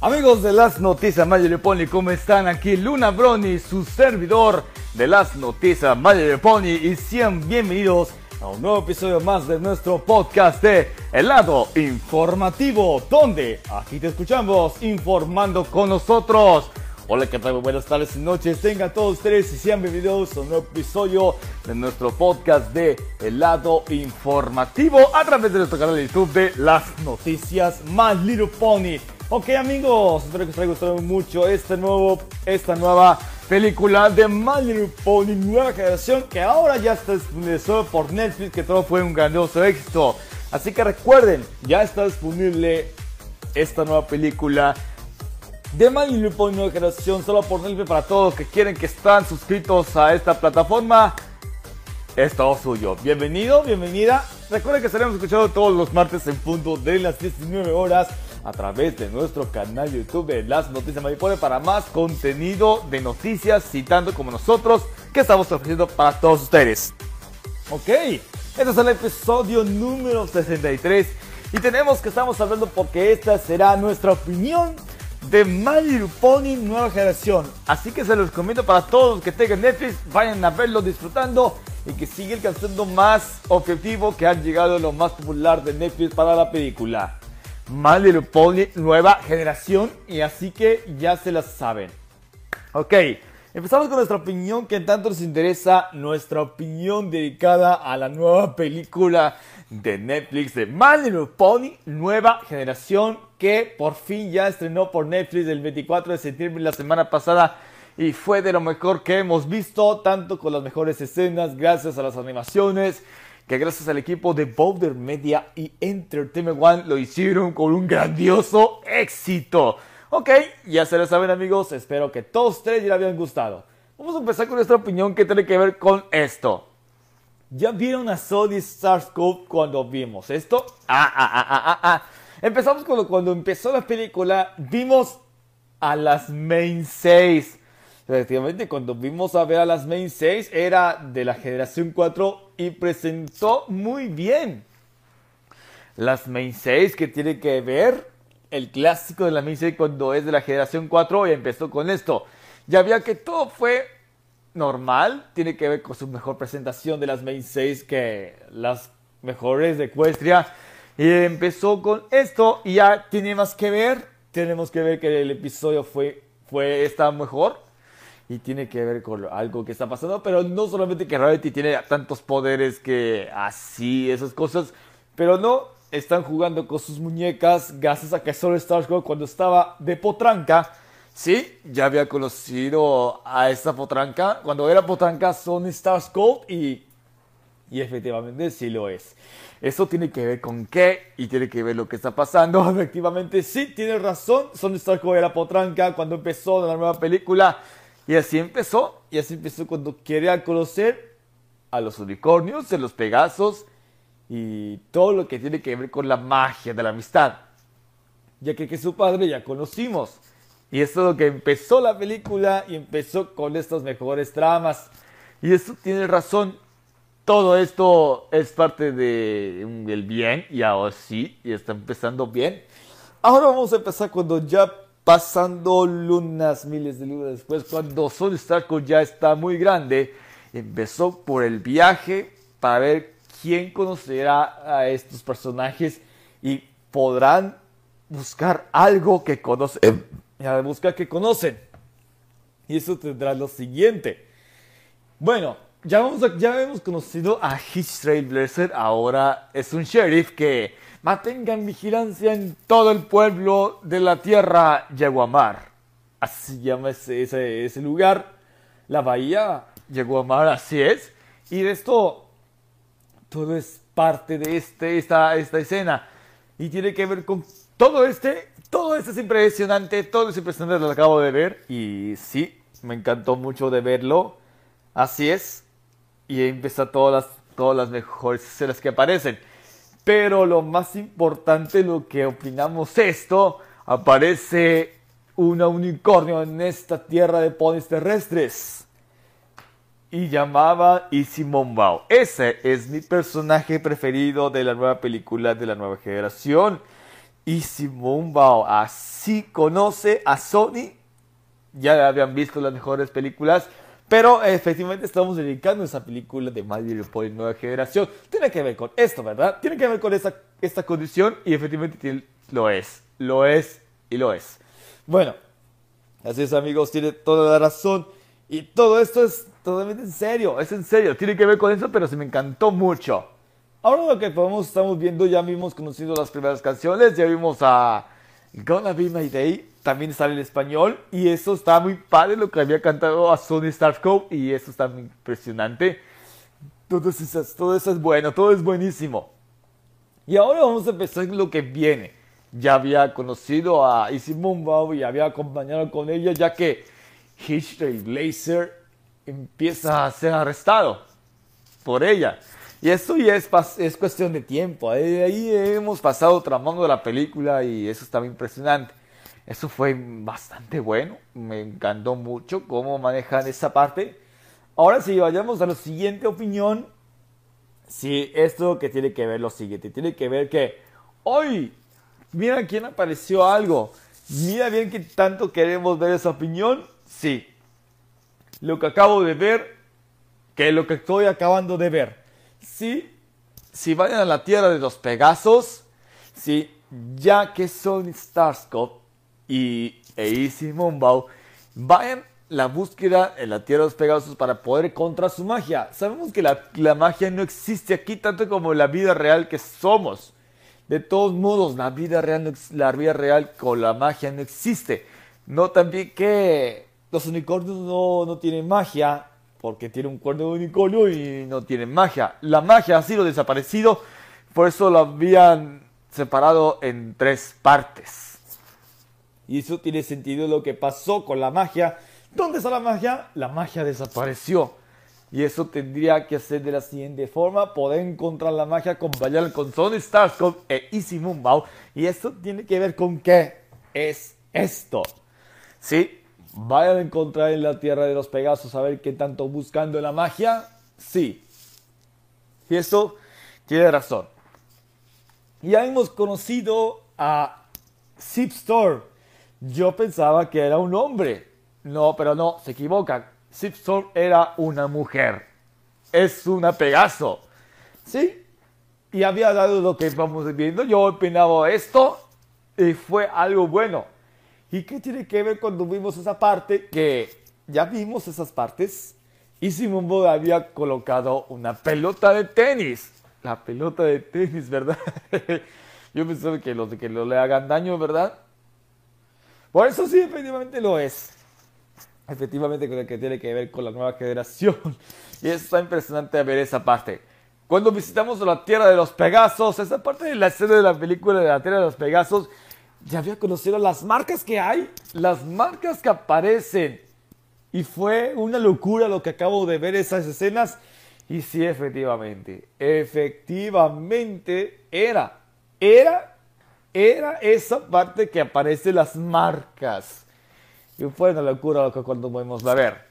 Amigos de las noticias Mayor Pony, ¿cómo están? Aquí Luna Brony, su servidor de las noticias Mayor Pony y sean bienvenidos a un nuevo episodio más de nuestro podcast de El lado informativo, donde aquí te escuchamos informando con nosotros. Hola, ¿qué tal? Buenas tardes y noches. Tengan todos ustedes y sean bienvenidos a un nuevo episodio de nuestro podcast de El lado informativo a través de nuestro canal de YouTube de las noticias My Little Pony. Ok amigos, espero que os haya gustado mucho este nuevo, esta nueva película de My Little Pony Nueva Generación que ahora ya está disponible solo por Netflix, que todo fue un grandioso éxito. Así que recuerden, ya está disponible esta nueva película de My Little Pony Nueva Generación solo por Netflix para todos los que quieren que están suscritos a esta plataforma. Es todo suyo. Bienvenido, bienvenida. Recuerden que estaremos escuchando todos los martes en punto de las 19 horas a través de nuestro canal YouTube de Las Noticias Maripone para más contenido de noticias citando como nosotros que estamos ofreciendo para todos ustedes. Ok, este es el episodio número 63 y tenemos que estamos hablando porque esta será nuestra opinión de Little Pony Nueva Generación. Así que se los recomiendo para todos los que tengan Netflix, vayan a verlo disfrutando y que siga alcanzando más objetivo que han llegado a lo más popular de Netflix para la película. My Little Pony nueva generación y así que ya se las saben. Ok, empezamos con nuestra opinión que tanto nos interesa, nuestra opinión dedicada a la nueva película de Netflix de My Little Pony nueva generación que por fin ya estrenó por Netflix el 24 de septiembre la semana pasada y fue de lo mejor que hemos visto, tanto con las mejores escenas, gracias a las animaciones, que gracias al equipo de Boulder Media y Entertainment One lo hicieron con un grandioso éxito. Ok, ya se lo saben amigos, espero que todos ustedes ya les habían gustado. Vamos a empezar con nuestra opinión que tiene que ver con esto. ¿Ya vieron a Sony Starscope cuando vimos esto? Ah, ah, ah, ah, ah, ah. Empezamos cuando, cuando empezó la película, vimos a las Main 6. Efectivamente, cuando vimos a ver a las Main 6, era de la generación 4 y presentó muy bien. Las Main 6 que tiene que ver el clásico de la Main 6 cuando es de la generación 4 y empezó con esto. Ya había que todo fue normal, tiene que ver con su mejor presentación de las Main 6 que las mejores de. Y empezó con esto y ya tiene más que ver. Tenemos que ver que el episodio fue, fue está mejor y tiene que ver con algo que está pasando, pero no solamente que Rarity tiene tantos poderes que así, esas cosas, pero no, están jugando con sus muñecas gracias a que solo Starscrow cuando estaba de potranca, sí, ya había conocido a esta potranca, cuando era potranca son Starscrow y, y efectivamente sí lo es. Eso tiene que ver con qué y tiene que ver lo que está pasando. Efectivamente, sí, tiene razón. Son Starscrow era potranca cuando empezó la nueva película. Y así empezó, y así empezó cuando quería conocer a los unicornios, a los pegasos y todo lo que tiene que ver con la magia de la amistad. Ya que, su padre ya conocimos. Y eso es lo que empezó la película y empezó con estas mejores tramas. Y eso tiene razón. Todo esto es parte de, del bien y ahora sí, y está empezando bien. Ahora vamos a empezar cuando ya pasando lunas, miles de lunas después, cuando Son Stark ya está muy grande, empezó por el viaje para ver quién conocerá a estos personajes y podrán buscar algo que conocen, buscar que conocen. Y eso tendrá lo siguiente. Bueno, ya, vamos a, ya hemos conocido a Hitch Trailblazer, ahora es un sheriff que mantengan vigilancia en todo el pueblo de la tierra Yaguamar. Así llama ese, ese, ese lugar, la bahía Yaguamar, así es. Y de esto, todo es parte de este, esta, esta escena. Y tiene que ver con todo este, todo esto es impresionante, todo es impresionante, lo acabo de ver y sí, me encantó mucho de verlo. Así es. Y empieza todas las, todas las mejores escenas que aparecen. Pero lo más importante, lo que opinamos esto, aparece un unicornio en esta tierra de ponis terrestres. Y llamaba Simon Bao. Ese es mi personaje preferido de la nueva película de la nueva generación. Simon Bao así conoce a Sony. Ya habían visto las mejores películas. Pero efectivamente estamos dedicando esa película de Mario Pony nueva generación. Tiene que ver con esto, ¿verdad? Tiene que ver con esta, condición y efectivamente lo es. Lo es y lo es. Bueno, así es amigos, tiene toda la razón. Y todo esto es totalmente en serio, es en serio. Tiene que ver con eso, pero se me encantó mucho. Ahora lo que estamos viendo, ya vimos conocido las primeras canciones, ya vimos a Gonna Be My Day, también sale en español, y eso está muy padre lo que había cantado a Sony Starscope, y eso está muy impresionante. Todo todo eso es bueno, todo es buenísimo. Y ahora vamos a empezar lo que viene. Ya había conocido a Izzy Mumbao y había acompañado con ella, ya que Hitch Blazer empieza a ser arrestado por ella. Y eso ya es, es cuestión de tiempo. Ahí, hemos pasado tramando la película y eso estaba impresionante. Eso fue bastante bueno. Me encantó mucho cómo manejan esa parte. Ahora sí, vayamos a la siguiente opinión. Sí, esto que tiene que ver lo siguiente. Tiene que ver que hoy, mira quién apareció algo. Mira bien que tanto queremos ver esa opinión. Sí. Lo que acabo de ver, que lo que estoy acabando de ver si, si vayan a la tierra de los Pegasos, si ya que son Starscope y Easy Moonbow vayan la búsqueda en la tierra de los Pegasos para poder contra su magia. Sabemos que la, la magia no existe aquí tanto como la vida real que somos. De todos modos, la vida real, la vida real con la magia no existe. No también que los unicornios no, no tienen magia porque tiene un cuerno de unicornio y no tiene magia. La magia ha sido desaparecido, por eso lo habían separado en tres partes. Y eso tiene sentido lo que pasó con la magia. ¿Dónde está la magia? La magia desapareció. Y eso tendría que ser de la siguiente forma, poder encontrar la magia con Bayal, con Sony Starscope e Easy Moonbow. Y eso tiene que ver con qué es esto. ¿Sí? Vayan a encontrar en la tierra de los Pegasos a ver qué tanto buscando la magia. Sí. Y eso tiene razón. Ya hemos conocido a Zip Store. Yo pensaba que era un hombre. No, pero no, se equivocan. Zip Store era una mujer. Es una Pegaso. ¿Sí? Y había dado lo que vamos viendo. Yo opinaba esto y fue algo bueno ¿Y qué tiene que ver cuando vimos esa parte? Que ya vimos esas partes y Simón había colocado una pelota de tenis. La pelota de tenis, ¿verdad? Yo pensaba que los que lo le hagan daño, ¿verdad? Por eso sí, efectivamente lo es. Efectivamente, con el que tiene que ver con la nueva generación. Y está impresionante ver esa parte. Cuando visitamos la Tierra de los Pegasos, esa parte de la escena de la película de la Tierra de los Pegasos, ya había conocido las marcas que hay, las marcas que aparecen. Y fue una locura lo que acabo de ver esas escenas. Y sí, efectivamente, efectivamente era, era, era esa parte que aparece las marcas. Y fue una locura lo que cuando podemos a ver.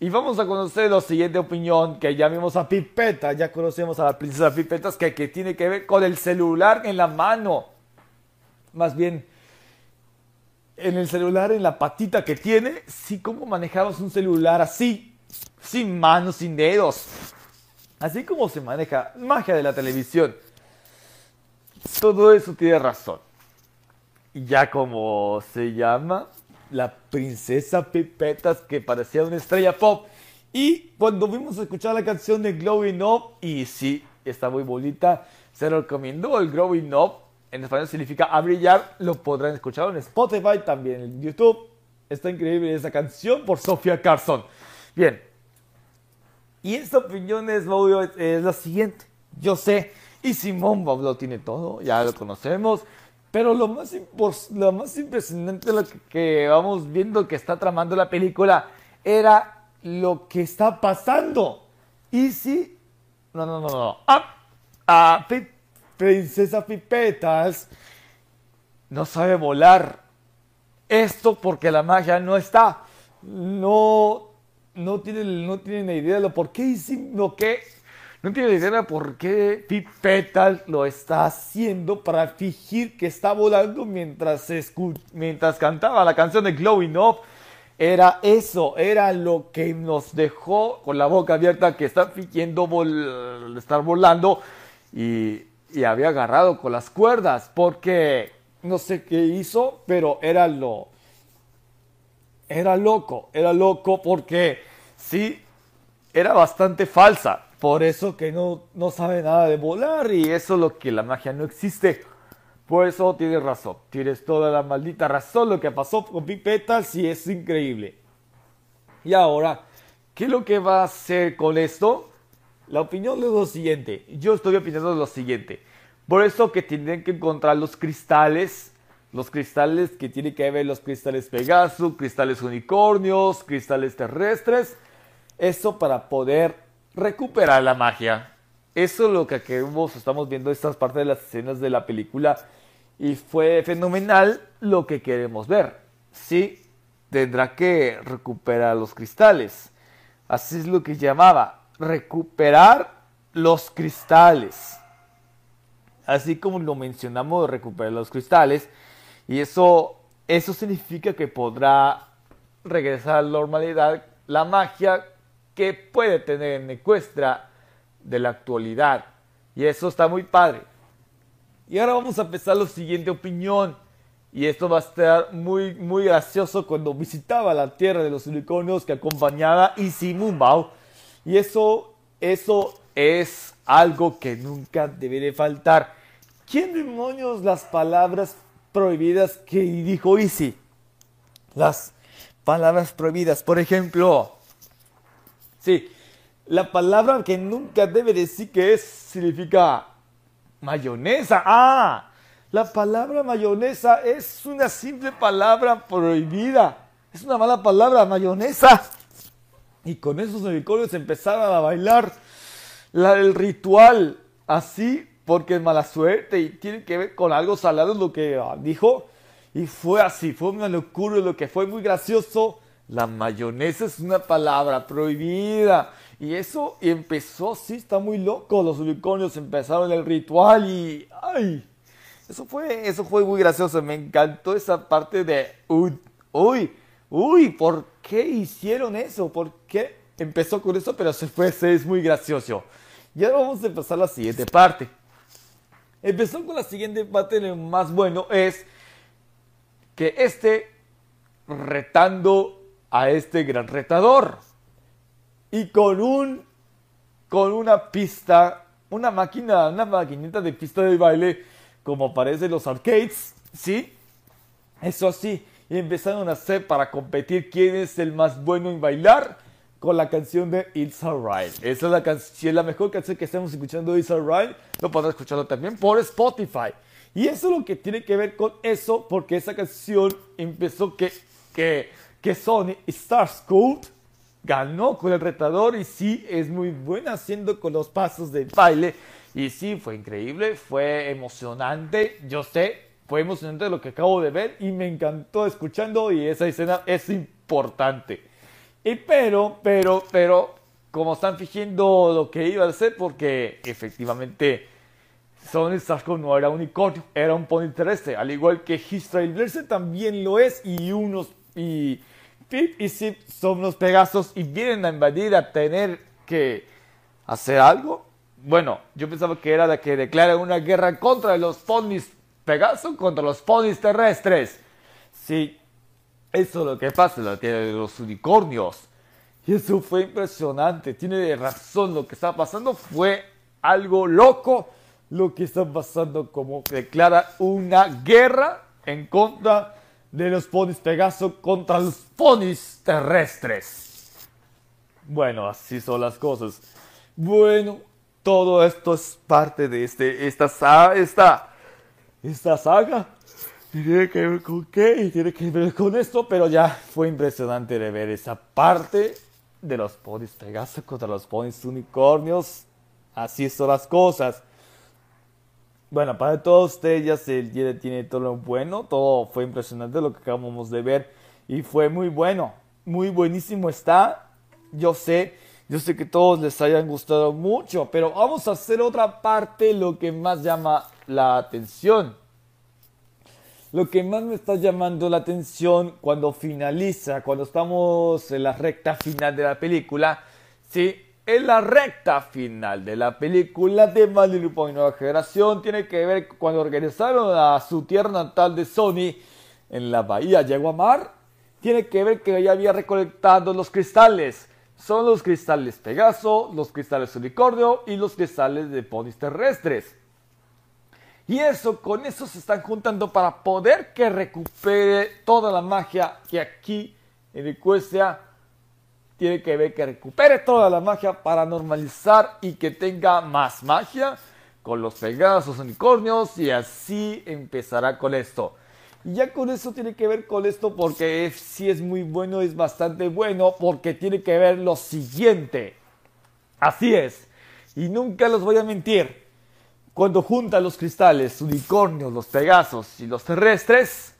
Y vamos a conocer la siguiente opinión, que ya vimos a Pipeta, ya conocemos a la princesa Pipetas, que, que tiene que ver con el celular en la mano. Más bien, en el celular, en la patita que tiene, sí, cómo manejamos un celular así, sin manos, sin dedos. Así como se maneja magia de la televisión. Todo eso tiene razón. Y ya como se llama, la princesa Pipetas que parecía una estrella pop. Y cuando vimos escuchar la canción de Glowing Up, y sí, está muy bonita, se recomendó el Growing Up en español significa a brillar, lo podrán escuchar en Spotify, también en YouTube. Está increíble esa canción por Sofía Carson. Bien, y esta opinión es, es la siguiente. Yo sé, y Simón lo tiene todo, ya lo conocemos. Pero lo más, lo más impresionante lo que, vamos viendo que está tramando la película era lo que está pasando. Y si... No, no, no, no. Ah, ah, Princesa Pipetas no sabe volar. Esto porque la magia no está. No, no tiene, no tiene idea de lo por qué lo que no tiene idea de por qué Pipetal lo está haciendo para fingir que está volando mientras, mientras cantaba la canción de Glowing Up. Era eso, era lo que nos dejó con la boca abierta que está fingiendo estar volando y, y había agarrado con las cuerdas porque no sé qué hizo, pero era lo... Era loco, era loco porque sí, era bastante falsa. Por eso que no, no sabe nada de volar y eso es lo que la magia no existe. Por eso tienes razón, tienes toda la maldita razón. Lo que pasó con Pipeta sí es increíble. Y ahora, ¿qué es lo que va a hacer con esto? La opinión es lo siguiente. Yo estoy opinando lo siguiente. Por eso que tienen que encontrar los cristales, los cristales que tienen que ver los cristales Pegasus, cristales unicornios, cristales terrestres. Eso para poder recuperar la magia. Eso es lo que queremos, estamos viendo estas partes de las escenas de la película y fue fenomenal lo que queremos ver. Sí, tendrá que recuperar los cristales. Así es lo que llamaba, recuperar los cristales así como lo mencionamos, recuperar los cristales. Y eso, eso significa que podrá regresar a la normalidad la magia que puede tener en Ecuestra de la actualidad. Y eso está muy padre. Y ahora vamos a empezar la siguiente opinión. Y esto va a estar muy, muy gracioso cuando visitaba la tierra de los unicornios que acompañaba Isi Mumbao. Y eso, eso es algo que nunca debe de faltar. ¿Quién demonios las palabras prohibidas que dijo Isi? Las palabras prohibidas, por ejemplo, sí, la palabra que nunca debe decir que es significa mayonesa. Ah, la palabra mayonesa es una simple palabra prohibida. Es una mala palabra, mayonesa. Y con esos unicornios empezaron a bailar la, el ritual así porque es mala suerte y tiene que ver con algo salado lo que ah, dijo. Y fue así, fue una locura lo que fue muy gracioso. La mayonesa es una palabra prohibida. Y eso empezó, sí, está muy loco. Los unicornios empezaron el ritual y... ¡Ay! Eso fue, eso fue muy gracioso. Me encantó esa parte de... ¡Uy! ¡Uy! ¡Uy! ¿Por qué hicieron eso? ¿Por qué empezó con eso? Pero se fue, es muy gracioso. Y ahora vamos a empezar la siguiente parte. Empezó con la siguiente parte, lo más bueno es que este retando a este gran retador y con un con una pista, una máquina, una maquinita de pista de baile como aparece los arcades, ¿sí? Eso sí, y empezaron a hacer para competir quién es el más bueno en bailar con la canción de It's Alright. Esa es la, canción, la mejor canción que estamos escuchando It's Alright. Lo podrás escucharlo también por Spotify. Y eso es lo que tiene que ver con eso, porque esa canción empezó que, que, que Sony Starscope ganó con el retador y sí es muy buena haciendo con los pasos de baile. Y sí, fue increíble, fue emocionante, yo sé, fue emocionante lo que acabo de ver y me encantó escuchando y esa escena es importante. Y pero, pero, pero, como están fingiendo lo que iba a hacer, porque efectivamente Sony Starco no era un unicornio, era un pony terrestre, al igual que His Trailblazer también lo es, y unos, y Pip y Zip son unos Pegasos y vienen a invadir, a tener que hacer algo. Bueno, yo pensaba que era de que declara una guerra contra los ponis Pegasos, contra los ponis terrestres. Sí, eso es lo que pasa en la tierra de los unicornios. Y eso fue impresionante. Tiene razón. Lo que está pasando fue algo loco. Lo que está pasando como declara una guerra en contra de los ponis Pegaso contra los ponis terrestres. Bueno, así son las cosas. Bueno, todo esto es parte de este, esta, esta, esta saga tiene que ver con qué y tiene que ver con esto, pero ya fue impresionante de ver esa parte de los ponis Pegaso contra los ponis unicornios. Así son las cosas. Bueno, para todos ustedes ya se tiene todo lo bueno, todo fue impresionante lo que acabamos de ver y fue muy bueno, muy buenísimo está. Yo sé, yo sé que todos les hayan gustado mucho, pero vamos a hacer otra parte lo que más llama la atención. Lo que más me está llamando la atención cuando finaliza, cuando estamos en la recta final de la película, sí, en la recta final de la película de My Point Nueva Generación tiene que ver cuando regresaron a su tierra natal de Sony en la bahía Yaguamar. Tiene que ver que ya había recolectado los cristales. Son los cristales Pegaso, los cristales Unicornio y los cristales de ponis terrestres. Y eso, con eso se están juntando para poder que recupere toda la magia que aquí en Ecuestria tiene que ver que recupere toda la magia para normalizar y que tenga más magia con los Pegasos unicornios y así empezará con esto. Y ya con eso tiene que ver con esto porque si es muy bueno, es bastante bueno porque tiene que ver lo siguiente. Así es. Y nunca los voy a mentir. Cuando junta los cristales, unicornios, los pegasos y los terrestres,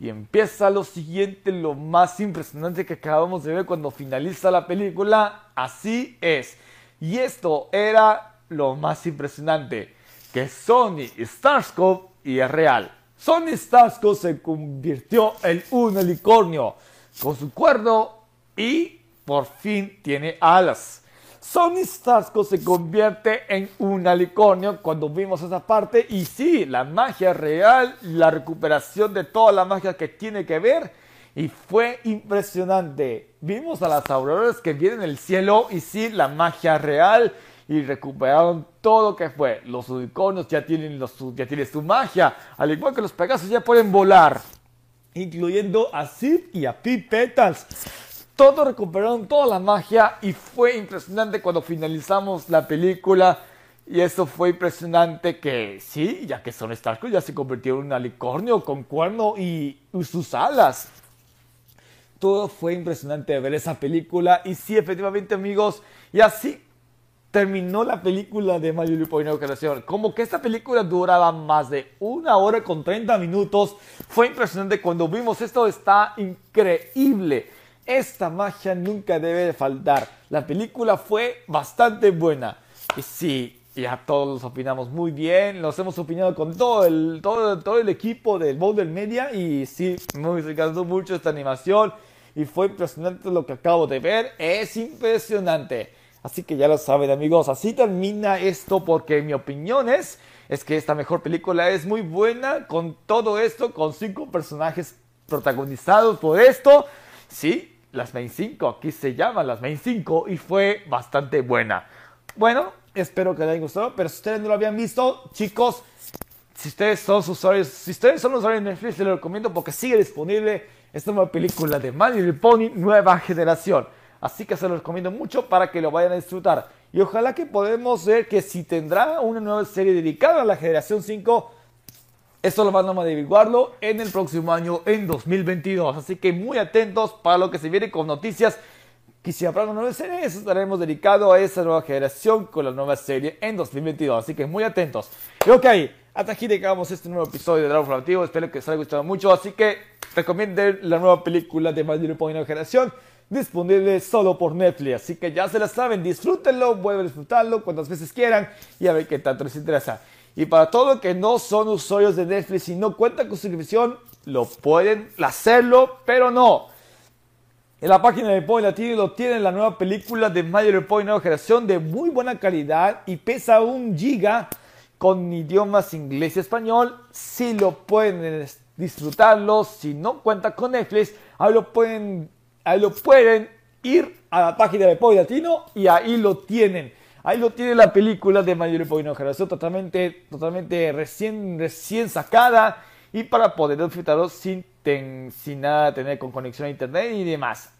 y empieza lo siguiente, lo más impresionante que acabamos de ver cuando finaliza la película, así es. Y esto era lo más impresionante, que Sony Starscope y es real. Sony Starscope se convirtió en un unicornio con su cuerno y por fin tiene alas. Sony Starsco se convierte en un unicornio cuando vimos esa parte y sí, la magia real, la recuperación de toda la magia que tiene que ver y fue impresionante. Vimos a las auroras que vienen del cielo y sí, la magia real y recuperaron todo lo que fue. Los unicornios ya tienen, ya tienen su magia, al igual que los pegasos ya pueden volar, incluyendo a Sid y a Pete Petals. Todos recuperaron toda la magia y fue impresionante cuando finalizamos la película. Y eso fue impresionante que sí, ya que Son Stark ya se convirtió en un alicornio con cuerno y, sus alas. Todo fue impresionante ver esa película. Y sí, efectivamente, amigos. Y así terminó la película de Mario Lupo Creación. Como que esta película duraba más de una hora con 30 minutos. Fue impresionante cuando vimos esto. Está increíble. Esta magia nunca debe faltar. La película fue bastante buena. Y sí, ya todos opinamos muy bien. Los hemos opinado con todo el, todo, el equipo del Boulder Media. Y sí, me encantó mucho esta animación. Y fue impresionante lo que acabo de ver. Es impresionante. Así que ya lo saben amigos, así termina esto porque mi opinión es, es que esta mejor película es muy buena con todo esto, con cinco personajes protagonizados por esto. Sí, las Main 5, aquí se llama las Main 5 y fue bastante buena. Bueno, espero que les haya gustado, pero si ustedes no lo habían visto, chicos, si ustedes son usuarios, si ustedes son usuarios de Netflix, les lo recomiendo porque sigue disponible esta nueva película de My Little Pony nueva generación. Así que se lo recomiendo mucho para que lo vayan a disfrutar. Y ojalá que podamos ver que si tendrá una nueva serie dedicada a la generación 5, esto lo van a averiguarlo en el próximo año, en 2022. Así que muy atentos para lo que se viene con noticias. Que si habrá una nueva serie, estaremos dedicados a esa nueva generación con la nueva serie en 2022. Así que muy atentos. Y ok, hasta aquí llegamos este nuevo episodio de Dragon Formativo. Espero que les haya gustado mucho. Así que recomienden la nueva película de My Little Pony Nueva Generación. Disponible solo por Netflix. Así que ya se la saben, disfrútenlo, vuelven a disfrutarlo cuantas veces quieran y a ver qué tanto les interesa. Y para todos los que no son usuarios de Netflix y no cuentan con suscripción, lo pueden hacerlo, pero no. En la página de Point Latino lo tienen la nueva película de Mayor Point Nueva Generación de muy buena calidad y pesa un giga con idiomas inglés y español. Si lo pueden disfrutarlo, si no cuentan con Netflix, ahí lo pueden, ahí lo pueden ir a la página de Point Latino y ahí lo tienen. Ahí lo tiene la película de Mayor Generación, totalmente, totalmente recién, recién sacada y para poder disfrutarlo sin, sin nada tener con conexión a internet y demás.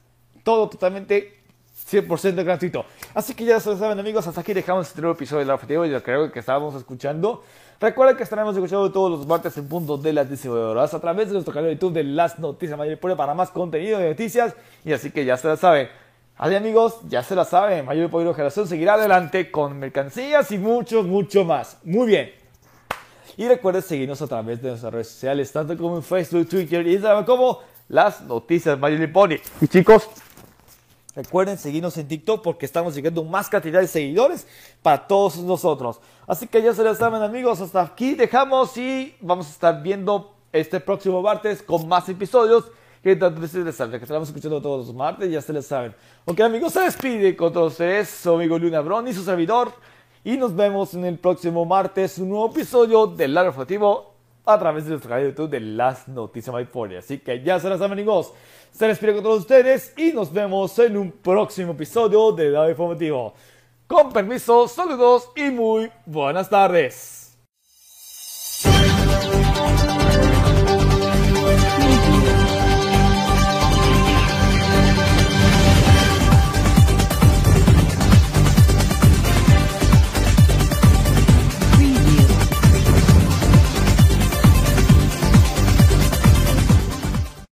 Todo totalmente 100% gratuito. Así que ya se lo saben amigos, hasta aquí dejamos este nuevo episodio del objetivo y creo que estábamos escuchando. Recuerden que estaremos escuchando todos los martes en punto de las 19 horas a través de nuestro canal de YouTube de Las Noticias Mayor para más contenido de noticias. Y así que ya se lo saben. Así amigos, ya se la saben, Mayor Poder Generación seguirá adelante con mercancías y mucho, mucho más. Muy bien. Y recuerden seguirnos a través de nuestras redes sociales, tanto como en Facebook, Twitter Instagram, como las noticias Mayor Pony. Y chicos, recuerden seguirnos en TikTok porque estamos llegando más cantidad de seguidores para todos nosotros. Así que ya se la saben amigos, hasta aquí dejamos y vamos a estar viendo este próximo martes con más episodios. Que tanto les saben, que estamos escuchando todos los martes, ya se les saben. Ok amigos, se despide con todos ustedes, su amigo Luna Bron y su servidor. Y nos vemos en el próximo martes, un nuevo episodio del Lado Informativo a través de nuestro canal de YouTube de Las Noticias My Así que ya se las saben amigos, se despide con todos ustedes y nos vemos en un próximo episodio del Lado Informativo. Con permiso, saludos y muy buenas tardes.